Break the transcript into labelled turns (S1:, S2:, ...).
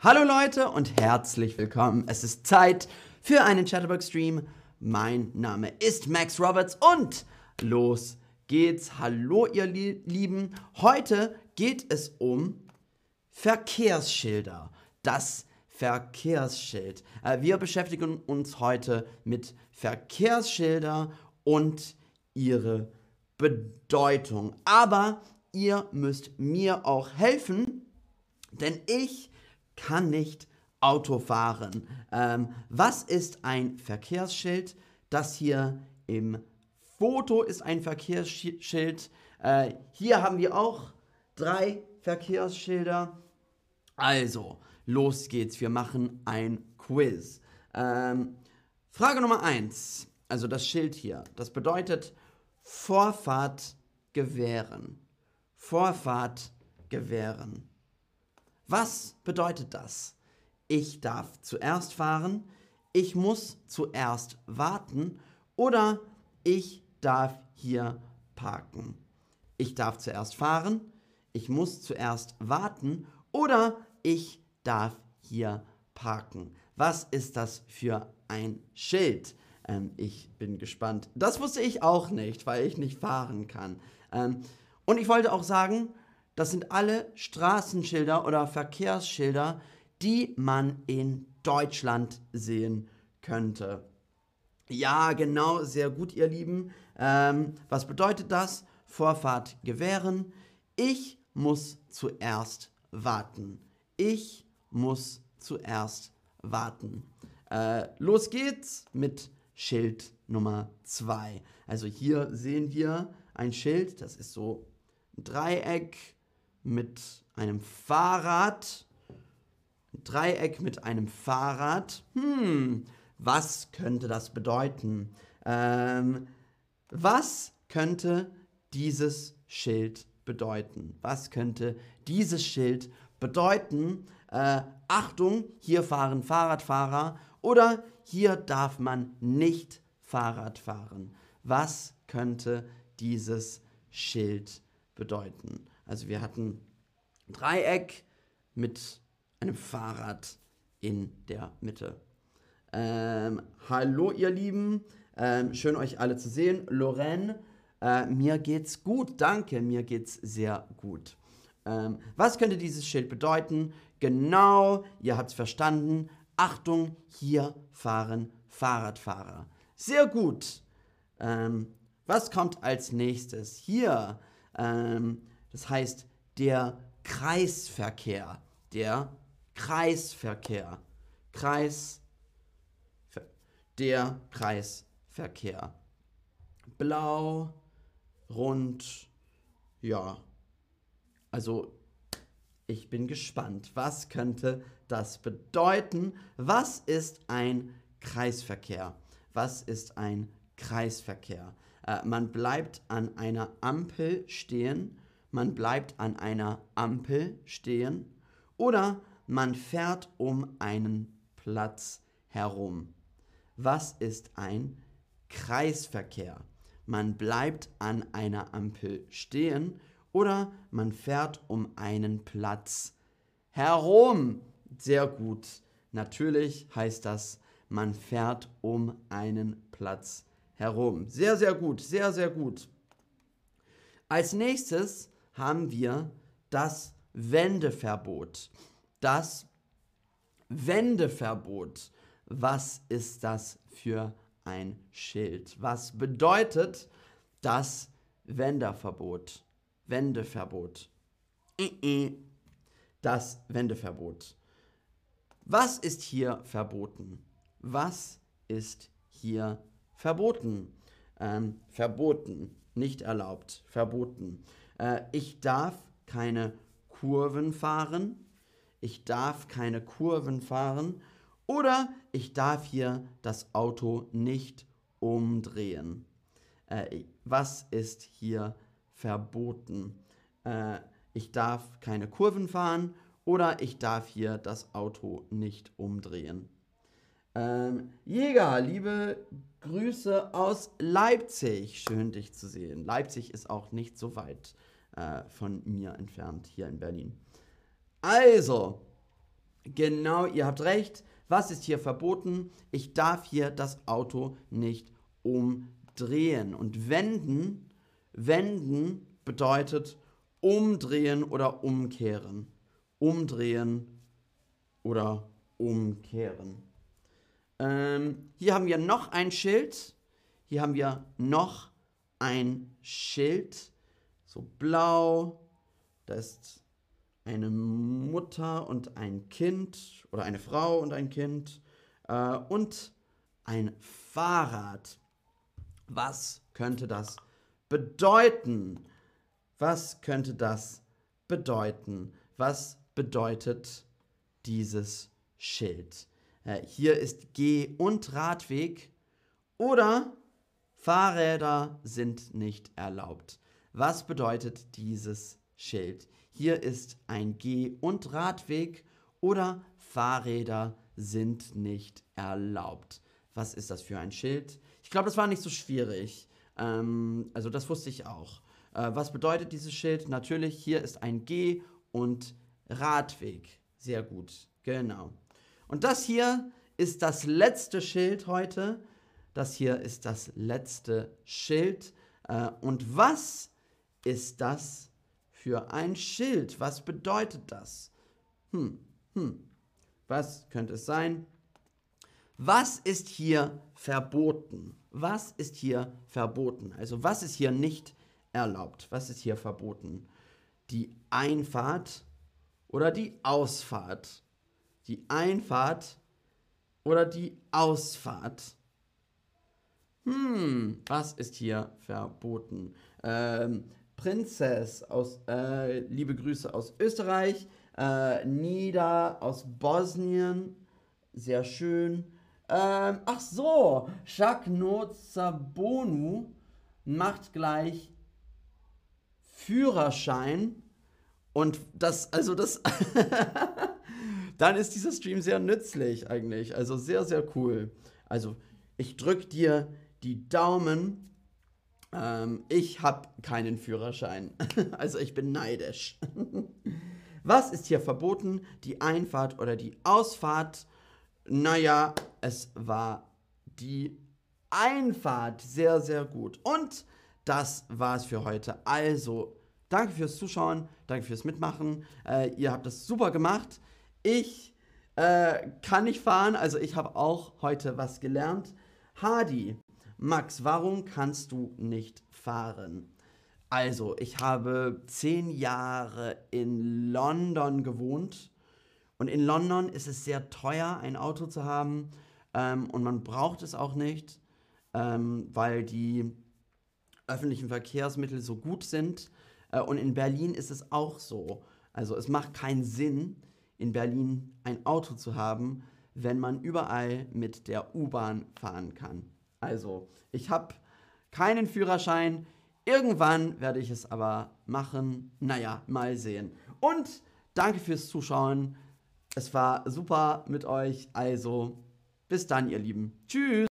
S1: Hallo Leute und herzlich willkommen. Es ist Zeit für einen Chatterbox-Stream. Mein Name ist Max Roberts und los geht's. Hallo ihr Lieben. Heute geht es um Verkehrsschilder. Das Verkehrsschild. Äh, wir beschäftigen uns heute mit Verkehrsschilder und ihre Bedeutung. Aber ihr müsst mir auch helfen, denn ich kann nicht Auto fahren. Ähm, was ist ein Verkehrsschild? Das hier im Foto ist ein Verkehrsschild. Äh, hier haben wir auch drei Verkehrsschilder. Also, los geht's. Wir machen ein Quiz. Ähm, Frage Nummer eins. Also das Schild hier. Das bedeutet Vorfahrt gewähren. Vorfahrt gewähren. Was bedeutet das? Ich darf zuerst fahren, ich muss zuerst warten oder ich darf hier parken. Ich darf zuerst fahren, ich muss zuerst warten oder ich darf hier parken. Was ist das für ein Schild? Ähm, ich bin gespannt. Das wusste ich auch nicht, weil ich nicht fahren kann. Ähm, und ich wollte auch sagen, das sind alle Straßenschilder oder Verkehrsschilder, die man in Deutschland sehen könnte. Ja, genau, sehr gut, ihr Lieben. Ähm, was bedeutet das? Vorfahrt gewähren. Ich muss zuerst warten. Ich muss zuerst warten. Äh, los geht's mit Schild Nummer 2. Also hier sehen wir ein Schild, das ist so ein Dreieck mit einem Fahrrad. Ein Dreieck mit einem Fahrrad. Hm, was könnte das bedeuten? Ähm, was könnte dieses Schild bedeuten? Was könnte dieses Schild bedeuten? Äh, Achtung, hier fahren Fahrradfahrer oder hier darf man nicht Fahrrad fahren. Was könnte dieses Schild bedeuten? Also wir hatten ein Dreieck mit einem Fahrrad in der Mitte. Ähm, hallo ihr Lieben, ähm, schön euch alle zu sehen. Lorraine, äh, mir geht's gut, danke, mir geht's sehr gut. Ähm, was könnte dieses Schild bedeuten? Genau, ihr habt's verstanden. Achtung, hier fahren Fahrradfahrer. Sehr gut. Ähm, was kommt als nächstes? Hier ähm, das heißt, der Kreisverkehr, der Kreisverkehr, Kreis, der Kreisverkehr. Blau, rund, ja. Also, ich bin gespannt. Was könnte das bedeuten? Was ist ein Kreisverkehr? Was ist ein Kreisverkehr? Äh, man bleibt an einer Ampel stehen man bleibt an einer Ampel stehen oder man fährt um einen Platz herum. Was ist ein Kreisverkehr? Man bleibt an einer Ampel stehen oder man fährt um einen Platz herum. Sehr gut. Natürlich heißt das, man fährt um einen Platz herum. Sehr, sehr gut, sehr, sehr gut. Als nächstes haben wir das Wendeverbot. Das Wendeverbot. Was ist das für ein Schild? Was bedeutet das Wendeverbot? Wendeverbot. Das Wendeverbot. Was ist hier verboten? Was ist hier verboten? Ähm, verboten, nicht erlaubt, verboten. Äh, ich darf keine Kurven fahren. Ich darf keine Kurven fahren. Oder ich darf hier das Auto nicht umdrehen. Äh, was ist hier verboten? Äh, ich darf keine Kurven fahren oder ich darf hier das Auto nicht umdrehen. Ähm, Jäger, liebe Grüße aus Leipzig. Schön, dich zu sehen. Leipzig ist auch nicht so weit äh, von mir entfernt, hier in Berlin. Also, Genau, ihr habt recht. Was ist hier verboten? Ich darf hier das Auto nicht umdrehen. Und wenden, wenden bedeutet umdrehen oder umkehren. Umdrehen oder umkehren. Ähm, hier haben wir noch ein Schild. Hier haben wir noch ein Schild. So blau. Da ist eine Mutter und ein Kind oder eine Frau und ein Kind äh, und ein Fahrrad. Was könnte das bedeuten? Was könnte das bedeuten? Was bedeutet dieses Schild? Äh, hier ist Geh- und Radweg oder Fahrräder sind nicht erlaubt. Was bedeutet dieses Schild? Hier ist ein Geh- und Radweg oder Fahrräder sind nicht erlaubt. Was ist das für ein Schild? Ich glaube, das war nicht so schwierig. Ähm, also das wusste ich auch. Äh, was bedeutet dieses Schild? Natürlich, hier ist ein Geh- und Radweg. Sehr gut, genau. Und das hier ist das letzte Schild heute. Das hier ist das letzte Schild. Äh, und was ist das für ein Schild. Was bedeutet das? Hm, hm. Was könnte es sein? Was ist hier verboten? Was ist hier verboten? Also was ist hier nicht erlaubt? Was ist hier verboten? Die Einfahrt oder die Ausfahrt? Die Einfahrt oder die Ausfahrt? Hm, was ist hier verboten? Ähm, Prinzess aus, äh, liebe Grüße aus Österreich, äh, Nida aus Bosnien, sehr schön. Ähm, ach so, Shakno Zabonu macht gleich Führerschein und das, also das, dann ist dieser Stream sehr nützlich eigentlich, also sehr, sehr cool. Also ich drücke dir die Daumen ähm, ich habe keinen Führerschein. also ich bin neidisch. Was ist hier verboten? Die Einfahrt oder die Ausfahrt? Naja, es war die Einfahrt. Sehr, sehr gut. Und das war's für heute. Also, danke fürs Zuschauen, danke fürs Mitmachen. Äh, ihr habt das super gemacht. Ich äh, kann nicht fahren, also ich habe auch heute was gelernt. Hardy, Max, warum kannst du nicht fahren? Also, ich habe zehn Jahre in London gewohnt und in London ist es sehr teuer, ein Auto zu haben ähm, und man braucht es auch nicht, ähm, weil die öffentlichen Verkehrsmittel so gut sind. Äh, und in Berlin ist es auch so. Also es macht keinen Sinn, in Berlin ein Auto zu haben, wenn man überall mit der U-Bahn fahren kann. Also, ich habe keinen Führerschein. Irgendwann werde ich es aber machen. Naja, mal sehen. Und danke fürs Zuschauen. Es war super mit euch. Also, bis dann, ihr Lieben. Tschüss.